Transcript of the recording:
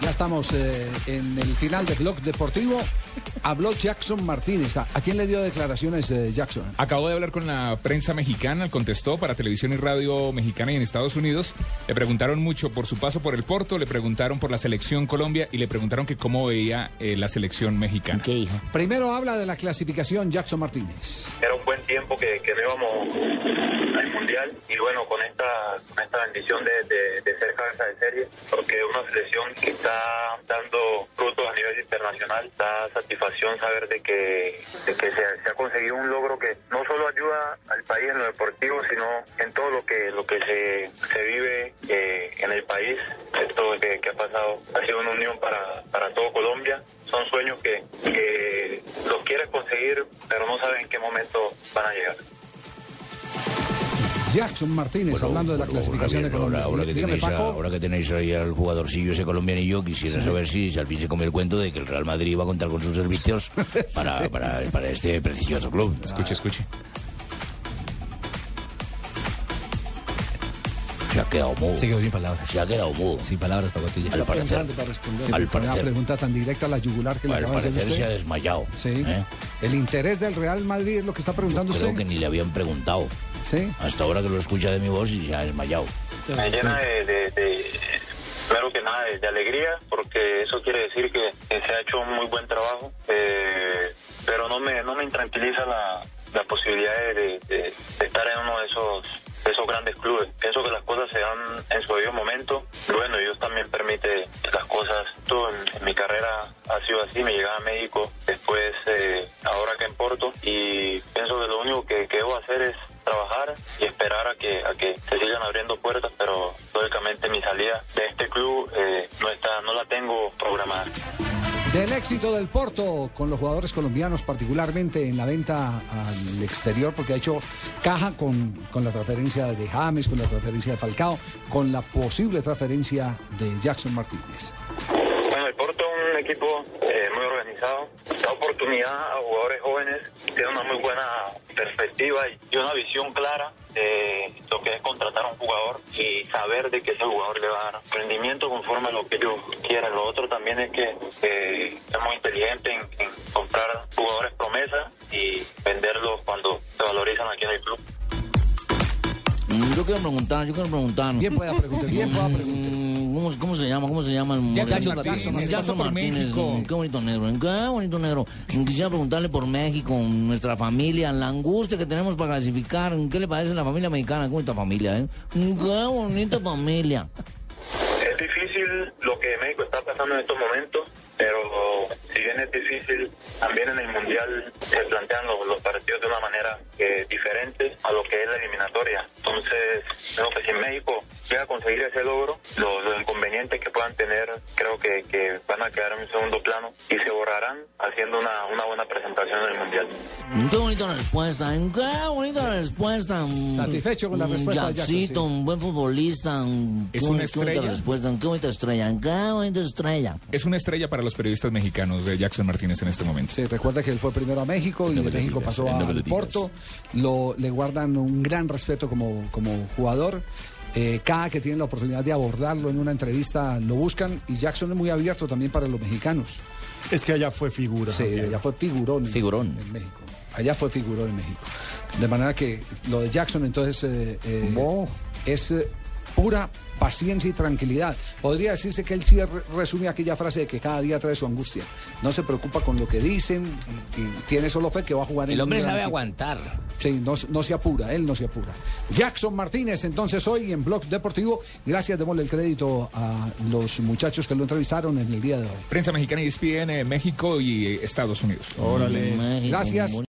Ya estamos eh, en el final de Blog Deportivo. Habló Jackson Martínez. ¿A, a quién le dio declaraciones eh, Jackson? Acabo de hablar con la prensa mexicana, contestó para televisión y radio mexicana y en Estados Unidos. Le preguntaron mucho por su paso por el Porto, le preguntaron por la selección Colombia y le preguntaron que cómo veía eh, la selección mexicana. ¿Qué dijo? Primero habla de la clasificación Jackson Martínez. era un buen tiempo que, que no íbamos al mundial y bueno con esta con esta bendición de, de- de ser cabeza de serie porque una selección que está dando frutos a nivel internacional da satisfacción saber de que se ha conseguido un logro que no solo ayuda al país en lo deportivo sino en todo lo que lo que se, se vive eh, en el país esto que, que ha pasado ha sido una unión para, para todo Colombia son sueños que, que los quieres conseguir, pero no sabes en qué momento van a llegar. Jackson Martínez, hablando de la clasificación de Javier, Colombia. ahora, ahora que Dígame, tenéis, Paco. ahora que tenéis ahí al jugadorcillo ese colombianillo, quisiera saber si, si al fin se comió el cuento de que el Real Madrid iba a contar con sus servicios para, para, para este prestigioso club. Escuche, escuche. Se ha quedado mudo. Se quedó sin palabras. Se ha quedado mudo. Sin palabras, Pacotilla. Al parecer, para responder al una parecer, pregunta tan directa a la yugular que le al acaba de hacer parecer se ha desmayado. Sí. ¿eh? El interés del Real Madrid es lo que está preguntando Creo usted. que ni le habían preguntado. Sí. Hasta ahora que lo escucha de mi voz y se ha desmayado. Me llena de, de- de- primero que nada, de, de alegría, porque eso quiere decir que, que se ha hecho un muy buen trabajo, eh, pero no me, no me intranquiliza la, la posibilidad de, de- de- de estar en uno de esos esos grandes clubes. Pienso que las cosas se dan en su debido momento. Bueno, Dios también permite las cosas. Todo en, mi carrera ha sido así. Me llegaba a México, después eh, ahora que en Porto. Y pienso que lo único que, que debo hacer es trabajar y esperar a que a que se sigan abriendo puertas, pero lógicamente mi salida de este club eh, no está no la tengo programada. Del éxito del Porto con los jugadores colombianos, particularmente en la venta al exterior, porque ha hecho caja con, con la transferencia de James, con la transferencia de Falcao, con la posible transferencia de Jackson Martínez. El Porto es un equipo eh, muy organizado, da oportunidad a jugadores jóvenes, tiene una muy buena perspectiva y una visión clara de lo que es contratar a un jugador y saber de que ese jugador le va a dar rendimiento conforme a lo que ellos quieran. Lo otro también es que eh, es muy inteligente en, en comprar jugadores promesa y venderlos cuando se valorizan aquí en el club. Mm, Yo quiero preguntar, yo quiero preguntar. Bien pueda preguntar, bien pueda preguntar. Mm, ¿Cómo, cómo se llama? ¿Cómo se llama el Jackson? Martínez. Jackson Martínez. México. Qué bonito negro. ¿eh? Qué bonito negro. Quisiera preguntarle por México, nuestra familia, la angustia que tenemos para clasificar. ¿Qué le parece la familia mexicana? Qué bonita familia, ¿eh? Qué bonita familia. Es difícil lo que México está pasando en estos momentos, pero si bien es difícil, también en el Mundial se plantean los, los partidos de una manera eh, diferente a lo que es la eliminatoria. Entonces, creo que si México llega a conseguir ese logro, los, los inconvenientes que puedan tener creo que, que van a quedar en un segundo plano y se borrarán haciendo una, una buena presentación en el Mundial. Qué bonita respuesta, ¿eh? qué bonita respuesta. Satisfecho con la respuesta de Jackson, Jacksito, sí. un buen futbolista. Es Qué una bonita estrella. respuesta, qué bonita estrella, qué bonita estrella. Es una estrella para los periodistas mexicanos de Jackson Martínez en este momento. Sí, recuerda que él fue primero a México y de México pasó digas. Porto. Lo, le guardan un gran respeto como, como jugador. Eh, cada que tienen la oportunidad de abordarlo en una entrevista lo buscan y Jackson es muy abierto también para los mexicanos. Es que allá fue figura. Sí, Javier. allá fue figurón. en- Figurón. En, México. Allá fue figurón en México. De manera que lo de Jackson entonces eh, eh, es eh, pura paciencia y tranquilidad. Podría decirse que él sí re- resume aquella frase de que cada día trae su angustia. No se preocupa con lo que dicen y, tiene solo fe que va a jugar en El hombre sabe aguantar. Sí, no, no se apura, él no se apura. Jackson Martínez, entonces hoy en Blog Deportivo, gracias, démosle el crédito a los muchachos que lo entrevistaron en el día de hoy. Prensa mexicana y ESPN, eh, México y eh, Estados Unidos. México, Gracias.